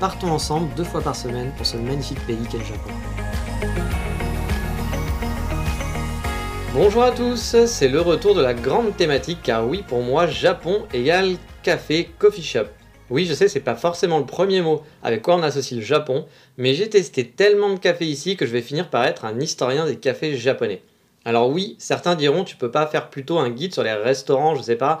partons ensemble deux fois par semaine pour ce magnifique pays qu'est le Japon. Bonjour à tous, c'est le retour de la grande thématique car oui pour moi Japon égale café, coffee shop. Oui je sais c'est pas forcément le premier mot avec quoi on associe le Japon, mais j'ai testé tellement de café ici que je vais finir par être un historien des cafés japonais. Alors oui, certains diront tu peux pas faire plutôt un guide sur les restaurants, je sais pas,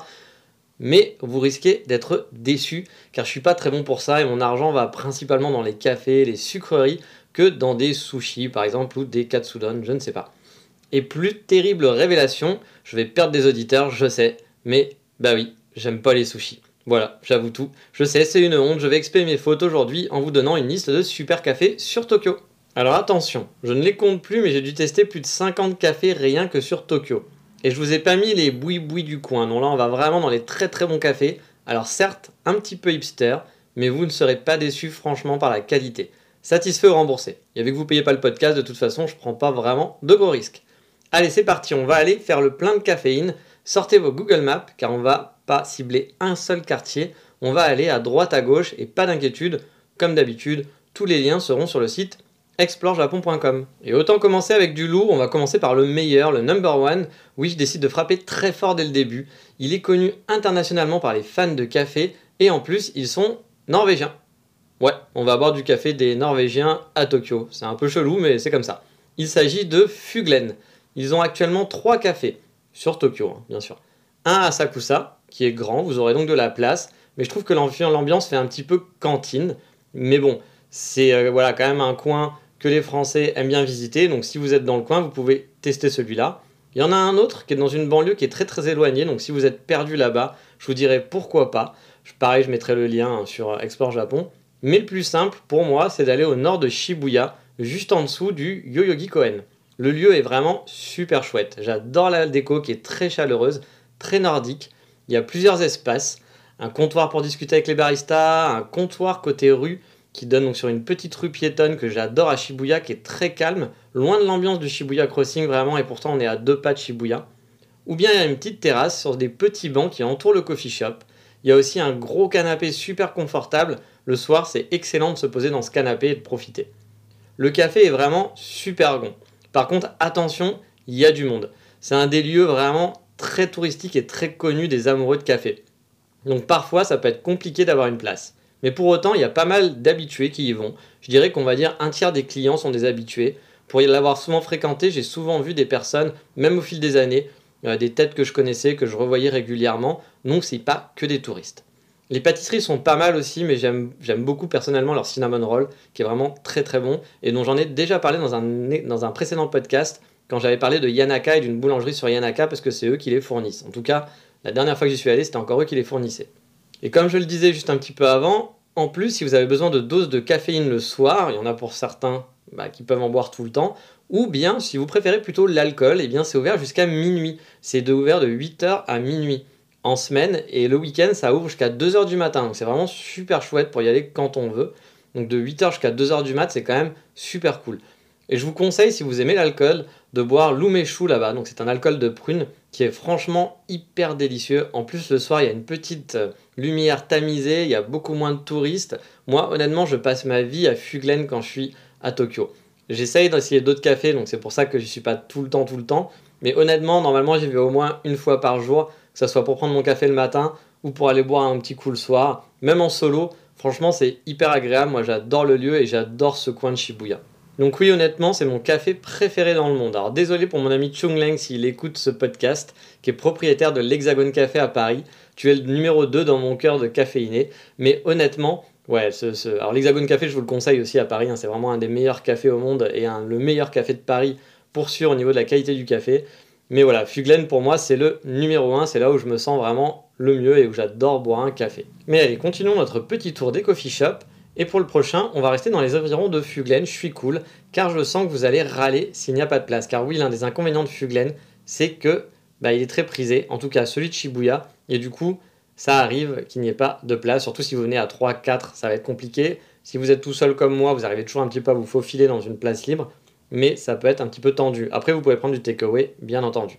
mais vous risquez d'être déçu car je suis pas très bon pour ça et mon argent va principalement dans les cafés, les sucreries que dans des sushis par exemple ou des katsudon, je ne sais pas. Et plus terrible révélation, je vais perdre des auditeurs, je sais, mais bah oui, j'aime pas les sushis. Voilà, j'avoue tout. Je sais, c'est une honte, je vais expier mes fautes aujourd'hui en vous donnant une liste de super cafés sur Tokyo. Alors attention, je ne les compte plus mais j'ai dû tester plus de 50 cafés rien que sur Tokyo. Et je vous ai pas mis les boui-boui du coin. Non, là, on va vraiment dans les très très bons cafés. Alors certes, un petit peu hipster, mais vous ne serez pas déçus franchement par la qualité. Satisfait ou remboursé. Et avec vous payez pas le podcast, de toute façon, je prends pas vraiment de gros risques. Allez, c'est parti, on va aller faire le plein de caféine. Sortez vos Google Maps, car on va pas cibler un seul quartier. On va aller à droite à gauche et pas d'inquiétude. Comme d'habitude, tous les liens seront sur le site explorejapon.com. Et autant commencer avec du lourd, on va commencer par le meilleur, le number one. Oui, je décide de frapper très fort dès le début. Il est connu internationalement par les fans de café et en plus, ils sont norvégiens. Ouais, on va boire du café des Norvégiens à Tokyo. C'est un peu chelou, mais c'est comme ça. Il s'agit de Fuglen. Ils ont actuellement trois cafés sur Tokyo, hein, bien sûr. Un à Sakusa, qui est grand, vous aurez donc de la place, mais je trouve que l'ambiance fait un petit peu cantine. Mais bon, c'est euh, voilà quand même un coin les Français aiment bien visiter. Donc si vous êtes dans le coin, vous pouvez tester celui-là. Il y en a un autre qui est dans une banlieue qui est très très éloignée. Donc si vous êtes perdu là-bas, je vous dirais pourquoi pas. Pareil, je mettrai le lien hein, sur Explore Japon. Mais le plus simple pour moi, c'est d'aller au nord de Shibuya, juste en dessous du Yoyogi Koen. Le lieu est vraiment super chouette. J'adore la déco qui est très chaleureuse, très nordique. Il y a plusieurs espaces. Un comptoir pour discuter avec les baristas, un comptoir côté rue qui donne donc sur une petite rue piétonne que j'adore à Shibuya, qui est très calme, loin de l'ambiance du Shibuya Crossing vraiment, et pourtant on est à deux pas de Shibuya. Ou bien il y a une petite terrasse sur des petits bancs qui entourent le coffee shop. Il y a aussi un gros canapé super confortable. Le soir, c'est excellent de se poser dans ce canapé et de profiter. Le café est vraiment super bon. Par contre, attention, il y a du monde. C'est un des lieux vraiment très touristiques et très connus des amoureux de café. Donc parfois, ça peut être compliqué d'avoir une place. Mais pour autant, il y a pas mal d'habitués qui y vont. Je dirais qu'on va dire un tiers des clients sont des habitués. Pour y l'avoir souvent fréquenté, j'ai souvent vu des personnes, même au fil des années, euh, des têtes que je connaissais, que je revoyais régulièrement. Donc c'est pas que des touristes. Les pâtisseries sont pas mal aussi, mais j'aime beaucoup personnellement leur cinnamon roll, qui est vraiment très très bon, et dont j'en ai déjà parlé dans un, précédent podcast, quand j'avais parlé de Yanaka et d'une boulangerie sur Yanaka, parce que c'est eux qui les fournissent. En tout cas, la dernière fois que j'y suis allé, c'était encore eux qui les fournissaient. Et comme je le disais juste un petit peu avant, en plus, si vous avez besoin de doses de caféine le soir, il y en a pour certains bah, qui peuvent en boire tout le temps, ou bien si vous préférez plutôt l'alcool, eh bien c'est ouvert jusqu'à minuit. C'est ouvert de 8h à minuit en semaine, et le week-end ça ouvre jusqu'à 2h du matin. C'est vraiment super chouette pour y aller quand on veut. Donc de 8h jusqu'à 2h du mat, c'est quand même super cool. Et je vous conseille, si vous aimez l'alcool, de boire l'umeshu là-bas. Donc c'est un alcool de prune qui est franchement hyper délicieux. En plus, le soir, il y a une petite euh, lumière tamisée, il y a beaucoup moins de touristes. Moi, honnêtement, je passe ma vie à Fuglen quand je suis à Tokyo. J'essaye d'essayer d'autres cafés, donc c'est pour ça que je suis pas tout le temps, tout le temps. Mais honnêtement, normalement, j'y vais au moins une fois par jour, que ce soit pour prendre mon café le matin ou pour aller boire un petit coup le soir. Même en solo, franchement, c'est hyper agréable. Moi, j'adore le lieu et j'adore ce coin de Shibuya. Donc oui, honnêtement, c'est mon café préféré dans le monde. Alors désolé pour mon ami Chung Leng s'il écoute ce podcast, qui est propriétaire de l'Hexagone Café à Paris. Tu es le numéro 2 dans mon cœur de caféiné. Mais honnêtement, ouais, alors l'Hexagone Café, je vous le conseille aussi à Paris. Hein. c'est vraiment un des meilleurs cafés au monde et le meilleur café de Paris pour sûr au niveau de la qualité du café. Mais voilà, Fuglen pour moi c'est le numéro 1, c'est là où je me sens vraiment le mieux et où j'adore boire un café. Mais allez, continuons notre petit tour des coffee shops. Et pour le prochain, on va rester dans les environs de Fuglen, je suis cool, car je sens que vous allez râler s'il n'y a pas de place. Car oui, l'un des inconvénients de Fuglen, c'est que bah, il est très prisé, en tout cas celui de Shibuya, et du coup, ça arrive qu'il n'y ait pas de place, surtout si vous venez à 3, 4, ça va être compliqué. Si vous êtes tout seul comme moi, vous arrivez toujours un petit peu à vous faufiler dans une place libre, mais ça peut être un petit peu tendu. Après, vous pouvez prendre du takeaway, bien entendu.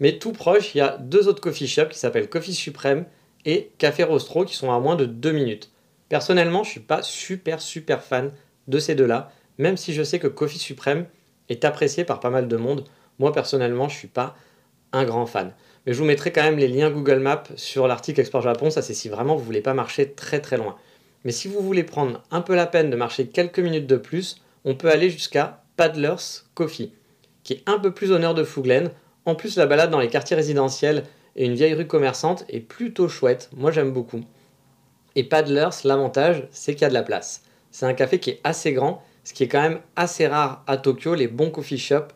Mais tout proche, il y a deux autres coffee shops qui s'appellent Coffee Supreme et Café Rostro qui sont à moins de 2 minutes. Personnellement, je ne suis pas super super fan de ces deux-là, même si je sais que Coffee Supreme est apprécié par pas mal de monde. Moi personnellement, je ne suis pas un grand fan. Mais je vous mettrai quand même les liens Google Maps sur l'article Export Japon, ça c'est si vraiment vous voulez pas marcher très très loin. Mais si vous voulez prendre un peu la peine de marcher quelques minutes de plus, on peut aller jusqu'à Paddler's Coffee, qui est un peu plus au nord de Fouglen. En plus, la balade dans les quartiers résidentiels et une vieille rue commerçante est plutôt chouette, moi j'aime beaucoup. Et Paddlers, l'avantage, c'est qu'il y a de la place. C'est un café qui est assez grand, ce qui est quand même assez rare à Tokyo, les bons coffee shops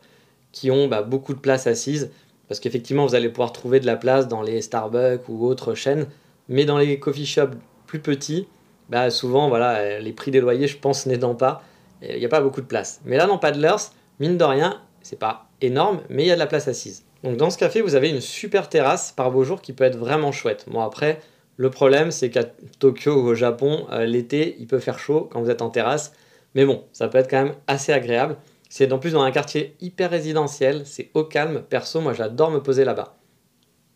qui ont bah, beaucoup de place assise, parce qu'effectivement vous allez pouvoir trouver de la place dans les Starbucks ou autres chaînes, mais dans les coffee shops plus petits, bah, souvent voilà, les prix des loyers je pense n'aidant pas, il n'y a pas beaucoup de place. Mais là dans Paddlers, mine de rien, c'est pas énorme, mais il y a de la place assise. Donc dans ce café, vous avez une super terrasse par beau jour qui peut être vraiment chouette. Bon après, le problème, c'est qu'à Tokyo ou au Japon, euh, l'été, il peut faire chaud quand vous êtes en terrasse. Mais bon, ça peut être quand même assez agréable. C'est en plus dans un quartier hyper résidentiel, c'est au calme. Perso, moi j'adore me poser là-bas.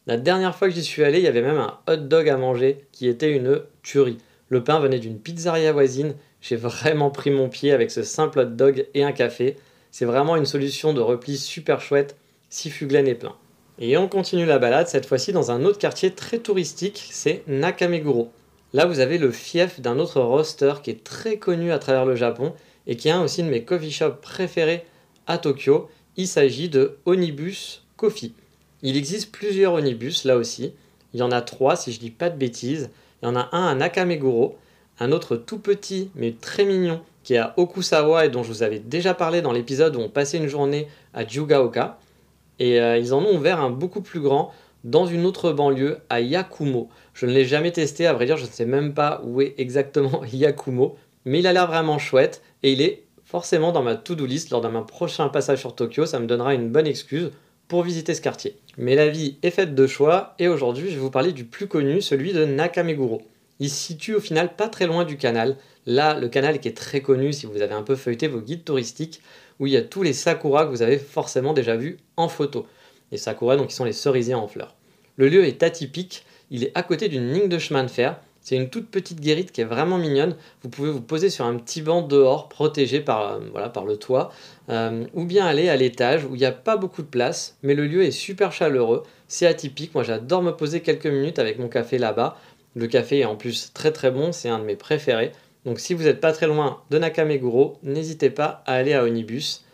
La dernière fois que j'y suis allé, il y avait même un hot dog à manger qui était une tuerie. Le pain venait d'une pizzeria voisine. J'ai vraiment pris mon pied avec ce simple hot dog et un café. C'est vraiment une solution de repli super chouette si Fuglen est plein. Et on continue la balade, cette fois-ci dans un autre quartier très touristique, c'est Nakameguro. Là, vous avez le fief d'un autre roster qui est très connu à travers le Japon et qui est un aussi de mes coffee shops préférés à Tokyo. Il s'agit de Onibus Coffee. Il existe plusieurs Onibus là aussi. Il y en a trois si je dis pas de bêtises. Il y en a un à Nakameguro, un autre tout petit mais très mignon qui est à Okusawa et dont je vous avais déjà parlé dans l'épisode où on passait une journée à Jugaoka. Et euh, ils en ont ouvert un beaucoup plus grand dans une autre banlieue à Yakumo. Je ne l'ai jamais testé, à vrai dire, je ne sais même pas où est exactement Yakumo, mais il a l'air vraiment chouette et il est forcément dans ma to-do list lors de mon prochain passage sur Tokyo. Ça me donnera une bonne excuse pour visiter ce quartier. Mais la vie est faite de choix et aujourd'hui je vais vous parler du plus connu, celui de Nakameguro. Il se situe au final pas très loin du canal. Là, le canal qui est très connu si vous avez un peu feuilleté vos guides touristiques, où il y a tous les sakuras que vous avez forcément déjà vus en photo. Les sakuras, donc, qui sont les cerisiers en fleurs. Le lieu est atypique, il est à côté d'une ligne de chemin de fer. C'est une toute petite guérite qui est vraiment mignonne. Vous pouvez vous poser sur un petit banc dehors, protégé par, euh, voilà, par le toit, euh, ou bien aller à l'étage où il n'y a pas beaucoup de place, mais le lieu est super chaleureux. C'est atypique. Moi, j'adore me poser quelques minutes avec mon café là-bas. Le café est en plus très très bon, c'est un de mes préférés. Donc si vous n'êtes pas très loin de Nakameguro, n'hésitez pas à aller à Onibus,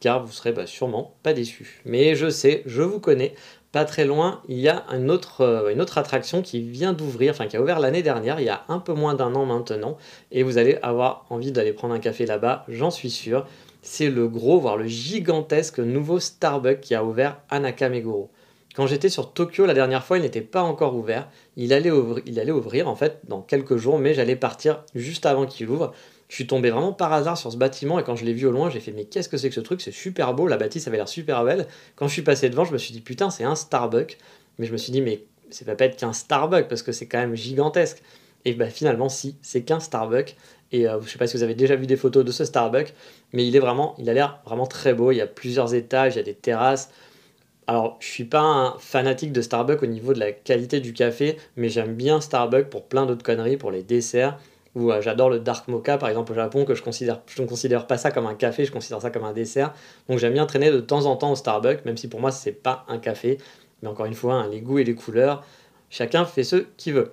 car vous serez bah, sûrement pas déçu. Mais je sais, je vous connais, pas très loin, il y a une autre, euh, une autre attraction qui vient d'ouvrir, enfin qui a ouvert l'année dernière, il y a un peu moins d'un an maintenant, et vous allez avoir envie d'aller prendre un café là-bas, j'en suis sûr. C'est le gros, voire le gigantesque nouveau Starbucks qui a ouvert à Nakameguro. Quand j'étais sur Tokyo la dernière fois, il n'était pas encore ouvert. Il allait, ouvrir, en fait dans quelques jours, mais j'allais partir juste avant qu'il ouvre. Je suis tombé vraiment par hasard sur ce bâtiment et quand je l'ai vu au loin, j'ai fait mais qu'est-ce que c'est que ce truc? C'est super beau, la bâtisse avait l'air super belle. Quand je suis passé devant, je me suis dit putain, c'est un Starbucks. Mais je me suis dit mais c'est pas être qu'un Starbucks parce que c'est quand même gigantesque. Et bah finalement si, c'est qu'un Starbucks. Et euh, je sais pas si vous avez déjà vu des photos de ce Starbucks, mais il est vraiment, il a l'air vraiment très beau. Il y a plusieurs étages, il y a des terrasses. Alors, je suis pas un fanatique de Starbucks au niveau de la qualité du café, mais j'aime bien Starbucks pour plein d'autres conneries, pour les desserts. Ou euh, j'adore le dark mocha, par exemple au Japon, que je ne considère pas ça comme un café, je considère ça comme un dessert. Donc j'aime bien traîner de temps en temps au Starbucks, même si pour moi c'est pas un café. Mais encore une fois, hein, les goûts et les couleurs, chacun fait ce qu'il veut.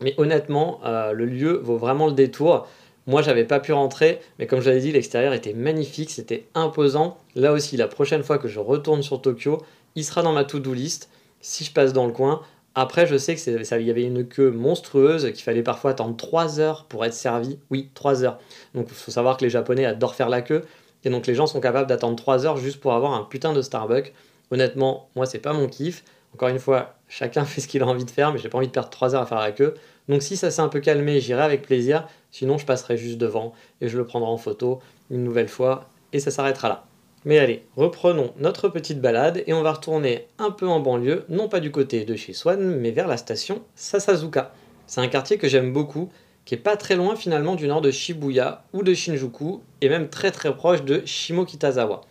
Mais honnêtement, euh, le lieu vaut vraiment le détour. Moi, j'avais pas pu rentrer, mais comme je l'avais dit, l'extérieur était magnifique, c'était imposant. Là aussi, la prochaine fois que je retourne sur Tokyo, il sera dans ma to-do list. Si je passe dans le coin, après, je sais que ça, il y avait une queue monstrueuse, qu'il fallait parfois attendre 3 heures pour être servi. Oui, 3 heures. Donc, il faut savoir que les Japonais adorent faire la queue. Et donc, les gens sont capables d'attendre 3 heures juste pour avoir un putain de Starbucks. Honnêtement, moi, c'est pas mon kiff. Encore une fois, chacun fait ce qu'il a envie de faire, mais j'ai pas envie de perdre 3 heures à faire la queue. Donc, si ça s'est un peu calmé, j'irai avec plaisir. Sinon, je passerai juste devant et je le prendrai en photo une nouvelle fois. Et ça s'arrêtera là. Mais allez, reprenons notre petite balade et on va retourner un peu en banlieue, non pas du côté de chez Swan, mais vers la station Sasazuka. C'est un quartier que j'aime beaucoup, qui est pas très loin finalement du nord de Shibuya ou de Shinjuku, et même très très proche de Shimokitazawa.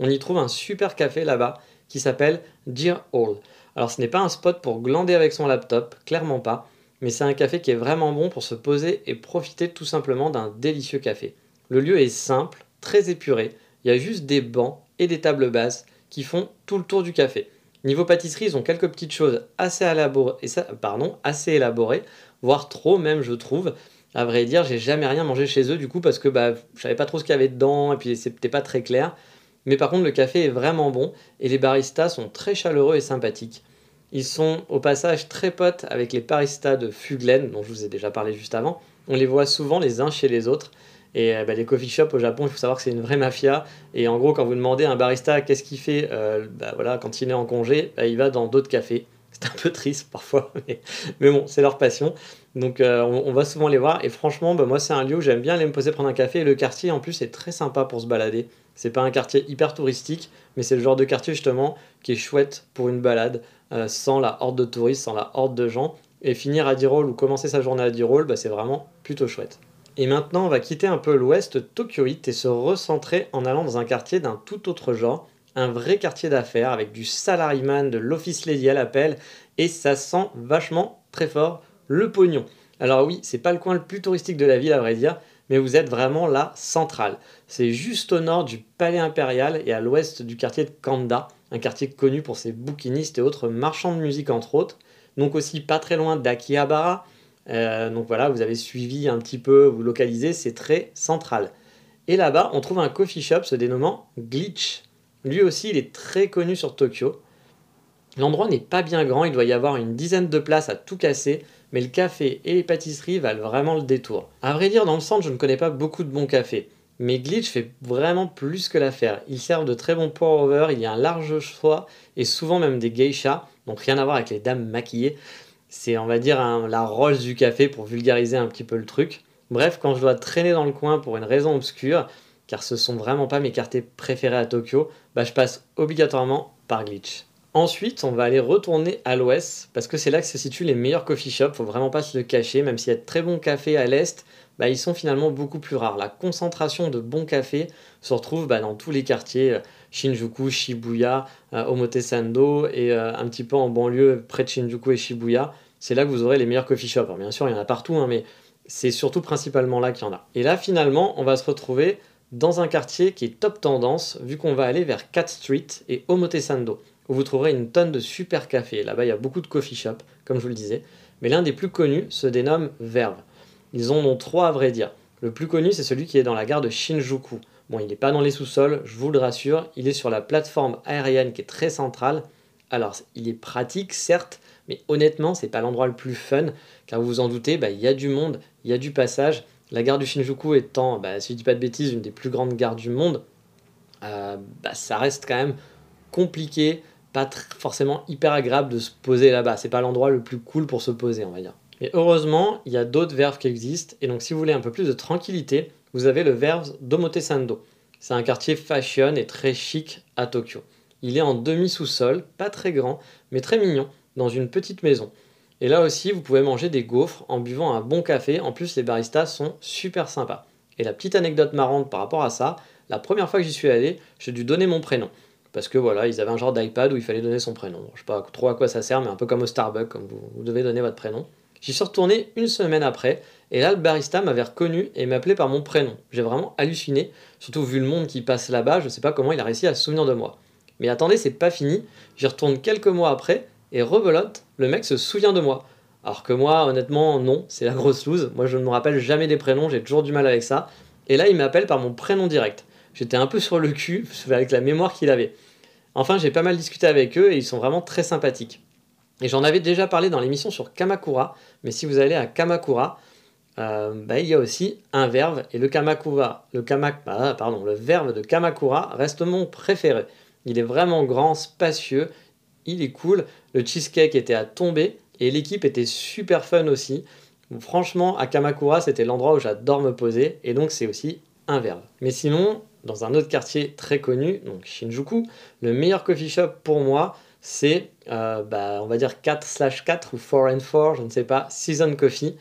On y trouve un super café là-bas qui s'appelle Deer Hall. Alors ce n'est pas un spot pour glander avec son laptop, clairement pas, mais c'est un café qui est vraiment bon pour se poser et profiter tout simplement d'un délicieux café. Le lieu est simple, très épuré, il y a juste des bancs et des tables basses qui font tout le tour du café. Niveau pâtisserie, ils ont quelques petites choses assez élaborées, voire trop même, je trouve. À vrai dire, j'ai jamais rien mangé chez eux du coup parce que bah, je savais pas trop ce qu'il y avait dedans et puis c'était pas très clair. Mais par contre, le café est vraiment bon et les baristas sont très chaleureux et sympathiques. Ils sont au passage très potes avec les baristas de Fuglen, dont je vous ai déjà parlé juste avant. On les voit souvent les uns chez les autres et euh, bah, les coffee shops au Japon, il faut savoir que c'est une vraie mafia. Et en gros, quand vous demandez à un barista qu'est-ce qu'il fait euh, bah, voilà, quand il est en congé, bah, il va dans d'autres cafés. C'est un peu triste parfois, mais, bon, c'est leur passion. Donc euh, on, va souvent les voir. Et franchement, moi, c'est un lieu où j'aime bien aller me poser prendre un café. Et le quartier, en plus, est très sympa pour se balader. C'est pas un quartier hyper touristique, mais c'est le genre de quartier justement qui est chouette pour une balade, sans la horde de touristes, sans la horde de gens. Et finir à Dirol ou commencer sa journée à Dirol, c'est vraiment plutôt chouette. Et maintenant, on va quitter un peu l'ouest tokyoïte et se recentrer en allant dans un quartier d'un tout autre genre, un vrai quartier d'affaires avec du salaryman, de l'office lady à l'appel, et ça sent vachement très fort le pognon. Alors oui, c'est pas le coin le plus touristique de la ville à vrai dire, mais vous êtes vraiment là central. C'est juste au nord du palais impérial et à l'ouest du quartier de Kanda, un quartier connu pour ses bouquinistes et autres marchands de musique entre autres. Donc aussi pas très loin d'Akihabara, euh, donc voilà, vous avez suivi un petit peu, vous localisez, c'est très central. Et là-bas, on trouve un coffee shop se dénommant Glitch. Lui aussi, il est très connu sur Tokyo. L'endroit n'est pas bien grand, il doit y avoir une dizaine de places à tout casser, mais le café et les pâtisseries valent vraiment le détour. À vrai dire, dans le centre, je ne connais pas beaucoup de bons cafés. Mais Glitch fait vraiment plus que l'affaire. Ils servent de très bons pour-over, il y a un large choix et souvent même des geishas, donc rien à voir avec les dames maquillées c'est, on va dire, la rose du café pour vulgariser un petit peu le truc. Bref, quand je dois traîner dans le coin pour une raison obscure, car ce sont vraiment pas mes quartiers préférés à Tokyo, bah, je passe obligatoirement par Glitch. Ensuite, on va aller retourner à l'ouest, parce que c'est là que se situent les meilleurs coffee shops, faut vraiment pas se le cacher, même s'il y a de très bons cafés à l'est, bah, ils sont finalement beaucoup plus rares. La concentration de bons cafés se retrouve bah, dans tous les quartiers, euh, Shinjuku, Shibuya, euh, Omotesando et euh, un petit peu en banlieue près de Shinjuku et Shibuya. C'est là que vous aurez les meilleurs coffee shops. bien sûr, il y en a partout, hein, mais c'est surtout principalement là qu'il y en a. Et là, finalement, on va se retrouver dans un quartier qui est top tendance, vu qu'on va aller vers Cat Street et Omotesando, où vous trouverez une tonne de super cafés. Là-bas, il y a beaucoup de coffee shops, comme je vous le disais. Mais l'un des plus connus se dénomme Verve. Ils en ont trois à vrai dire. Le plus connu, c'est celui qui est dans la gare de Shinjuku. Bon, il n'est pas dans les sous-sols, je vous le rassure, il est sur la plateforme aérienne qui est très centrale. Alors, il est pratique, certes, mais honnêtement, c'est pas l'endroit le plus fun, car vous vous en doutez, bah, il y a du monde, il y a du passage. La gare du Shinjuku étant, bah, si je dis pas de bêtises, une des plus grandes gares du monde, euh, bah, ça reste quand même compliqué, pas forcément hyper agréable de se poser là-bas. C'est pas l'endroit le plus cool pour se poser, on va dire. Mais heureusement, il y a d'autres verves qui existent, et donc si vous voulez un peu plus de tranquillité, vous avez le Verve d'Omotesando. C'est un quartier fashion et très chic à Tokyo. Il est en demi-sous-sol, pas très grand, mais très mignon, dans une petite maison. Et là aussi, vous pouvez manger des gaufres en buvant un bon café. En plus, les baristas sont super sympas. Et la petite anecdote marrante par rapport à ça, la première fois que j'y suis allé, j'ai dû donner mon prénom. Parce que voilà, ils avaient un genre d'iPad où il fallait donner son prénom. Je sais pas trop à quoi ça sert, mais un peu comme au Starbucks, comme vous devez donner votre prénom. J'y suis retourné une semaine après, et là, le barista m'avait reconnu et m'appelait par mon prénom. J'ai vraiment halluciné, surtout vu le monde qui passe là-bas, je sais pas comment il a réussi à se souvenir de moi. Mais attendez, c'est pas fini, j'y retourne quelques mois après, et rebelote, le mec se souvient de moi. Alors que moi, honnêtement, non, c'est la grosse loose. Moi, je ne me rappelle jamais des prénoms, j'ai toujours du mal avec ça. Et là, il m'appelle par mon prénom direct. J'étais un peu sur le cul avec la mémoire qu'il avait. Enfin, j'ai pas mal discuté avec eux et ils sont vraiment très sympathiques. Et j'en avais déjà parlé dans l'émission sur Kamakura, mais si vous allez à Kamakura, euh, bah, il y a aussi un verbe, et le Kamakura, le, ah, pardon, le verbe de Kamakura reste mon préféré. Il est vraiment grand, spacieux, il est cool, le cheesecake était à tomber, et l'équipe était super fun aussi. franchement, à Kamakura, c'était l'endroit où j'adore me poser, et donc c'est aussi un verbe. Mais sinon, dans un autre quartier très connu, donc Shinjuku, le meilleur coffee shop pour moi, c'est, euh, bah, on va dire 4 4 ou 4 and 4, je ne sais pas, Season Coffee.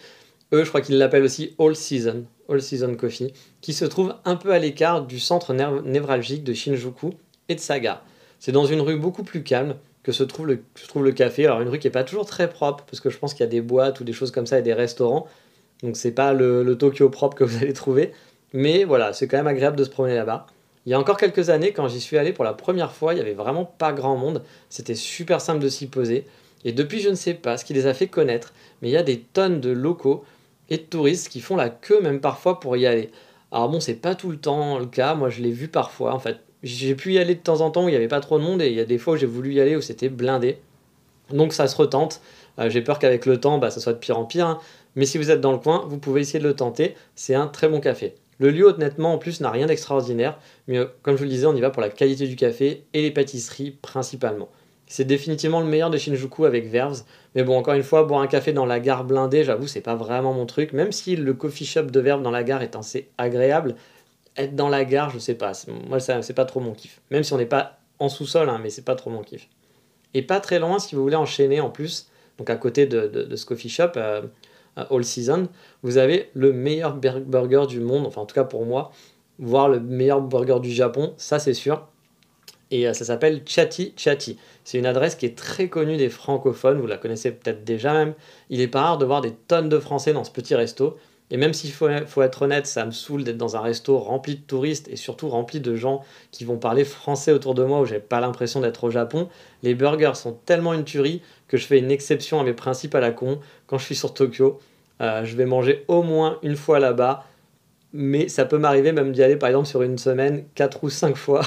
Eux, je crois qu'ils l'appellent aussi All Season, All Season Coffee, qui se trouve un peu à l'écart du centre névralgique de Shinjuku et de Saga. C'est dans une rue beaucoup plus calme que se trouve le, se trouve le café. Alors une rue qui n'est pas toujours très propre, parce que je pense qu'il y a des boîtes ou des choses comme ça et des restaurants. Donc c'est pas le, le Tokyo propre que vous allez trouver. Mais voilà, c'est quand même agréable de se promener là-bas. Il y a encore quelques années, quand j'y suis allé pour la première fois, il y avait vraiment pas grand monde. C'était super simple de s'y poser. Et depuis, je ne sais pas ce qui les a fait connaître, mais il y a des tonnes de locaux et de touristes qui font la queue même parfois pour y aller. Alors bon, c'est pas tout le temps le cas. Moi, je l'ai vu parfois. En fait, j'ai pu y aller de temps en temps où il n'y avait pas trop de monde et il y a des fois où j'ai voulu y aller où c'était blindé. Donc ça se retente. Euh, j'ai peur qu'avec le temps, bah, ça soit de pire en pire. Hein. Mais si vous êtes dans le coin, vous pouvez essayer de le tenter. C'est un très bon café. Le lieu, honnêtement, en plus, n'a rien d'extraordinaire, mais euh, comme je vous le disais, on y va pour la qualité du café et les pâtisseries principalement. C'est définitivement le meilleur de Shinjuku avec Verves, mais bon, encore une fois, boire un café dans la gare blindée, j'avoue, c'est pas vraiment mon truc, même si le coffee shop de Verves dans la gare est assez agréable, être dans la gare, je sais pas, moi, c'est pas trop mon kiff. Même si on n'est pas en sous-sol, hein, mais c'est pas trop mon kiff. Et pas très loin, si vous voulez enchaîner en plus, donc à côté de, ce coffee shop, euh, All Season, vous avez le meilleur burger du monde, enfin en tout cas pour moi, voire le meilleur burger du Japon, ça c'est sûr. Et euh, ça s'appelle Chati Chati. C'est une adresse qui est très connue des francophones, vous la connaissez peut-être déjà même. Il est pas rare de voir des tonnes de Français dans ce petit resto. Et même s'il faut, faut, être honnête, ça me saoule d'être dans un resto rempli de touristes et surtout rempli de gens qui vont parler français autour de moi où j'ai pas l'impression d'être au Japon. Les burgers sont tellement une tuerie que je fais une exception à mes principes à la con. Quand je suis sur Tokyo. Euh, je vais manger au moins une fois là-bas, mais ça peut m'arriver même d'y aller par exemple sur une semaine 4 ou 5 fois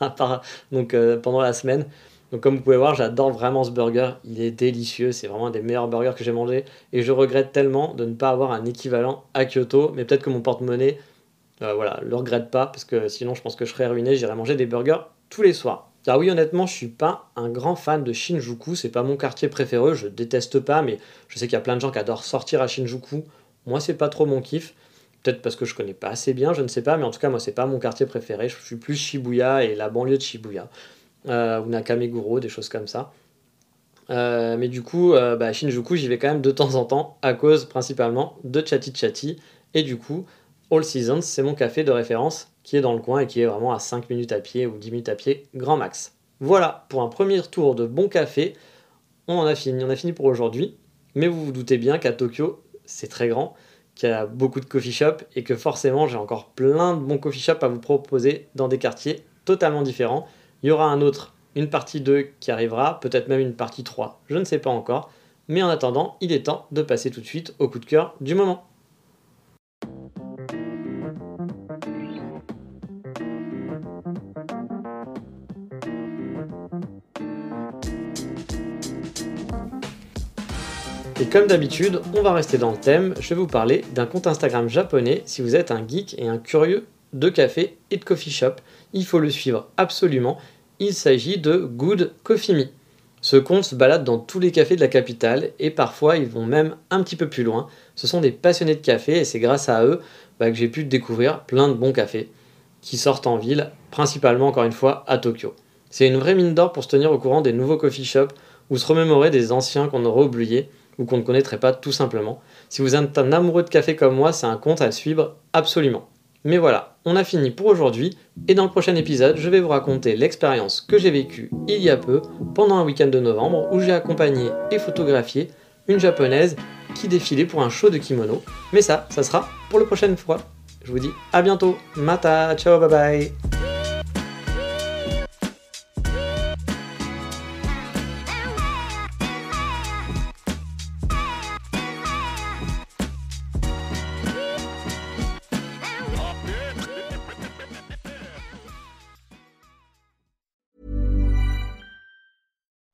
donc, euh, pendant la semaine. Donc comme vous pouvez voir, j'adore vraiment ce burger, il est délicieux, c'est vraiment un des meilleurs burgers que j'ai mangé. Et je regrette tellement de ne pas avoir un équivalent à Kyoto, mais peut-être que mon porte-monnaie euh, voilà, le regrette pas. Parce que sinon je pense que je serais ruiné, j'irais manger des burgers tous les soirs. Ah oui, honnêtement, je suis pas un grand fan de Shinjuku, c'est pas mon quartier préféré, je déteste pas, mais je sais qu'il y a plein de gens qui adorent sortir à Shinjuku. Moi, c'est pas trop mon kiff. Peut-être parce que je connais pas assez bien, je ne sais pas, mais en tout cas, moi, c'est pas mon quartier préféré. Je suis plus Shibuya et la banlieue de Shibuya, euh, ou Nakameguro, des choses comme ça. Euh, mais du coup, euh, bah, Shinjuku, j'y vais quand même de temps en temps, à cause principalement de Chati Chati. Et du coup, All Seasons, c'est mon café de référence qui est dans le coin et qui est vraiment à 5 minutes à pied ou 10 minutes à pied, grand max. Voilà, pour un premier tour de bon café, on en a fini, on a fini pour aujourd'hui. Mais vous vous doutez bien qu'à Tokyo, c'est très grand, qu'il y a beaucoup de coffee shops et que forcément j'ai encore plein de bons coffee shops à vous proposer dans des quartiers totalement différents. Il y aura un autre, une partie 2 qui arrivera, peut-être même une partie 3, je ne sais pas encore. Mais en attendant, il est temps de passer tout de suite au coup de cœur du moment. Et comme d'habitude, on va rester dans le thème, je vais vous parler d'un compte Instagram japonais si vous êtes un geek et un curieux de café et de coffee shop. Il faut le suivre absolument. Il s'agit de Good Coffee Me. Ce compte se balade dans tous les cafés de la capitale et parfois ils vont même un petit peu plus loin. Ce sont des passionnés de café et c'est grâce à eux bah, que j'ai pu découvrir plein de bons cafés qui sortent en ville, principalement encore une fois à Tokyo. C'est une vraie mine d'or pour se tenir au courant des nouveaux coffee shops ou se remémorer des anciens qu'on aurait oubliés ou qu'on ne connaîtrait pas tout simplement. Si vous êtes un amoureux de café comme moi, c'est un compte à suivre absolument. Mais voilà, on a fini pour aujourd'hui, et dans le prochain épisode, je vais vous raconter l'expérience que j'ai vécue il y a peu, pendant un week-end de novembre, où j'ai accompagné et photographié une japonaise qui défilait pour un show de kimono. Mais ça, ça sera pour la prochaine fois. Je vous dis à bientôt. Mata, ciao, bye bye.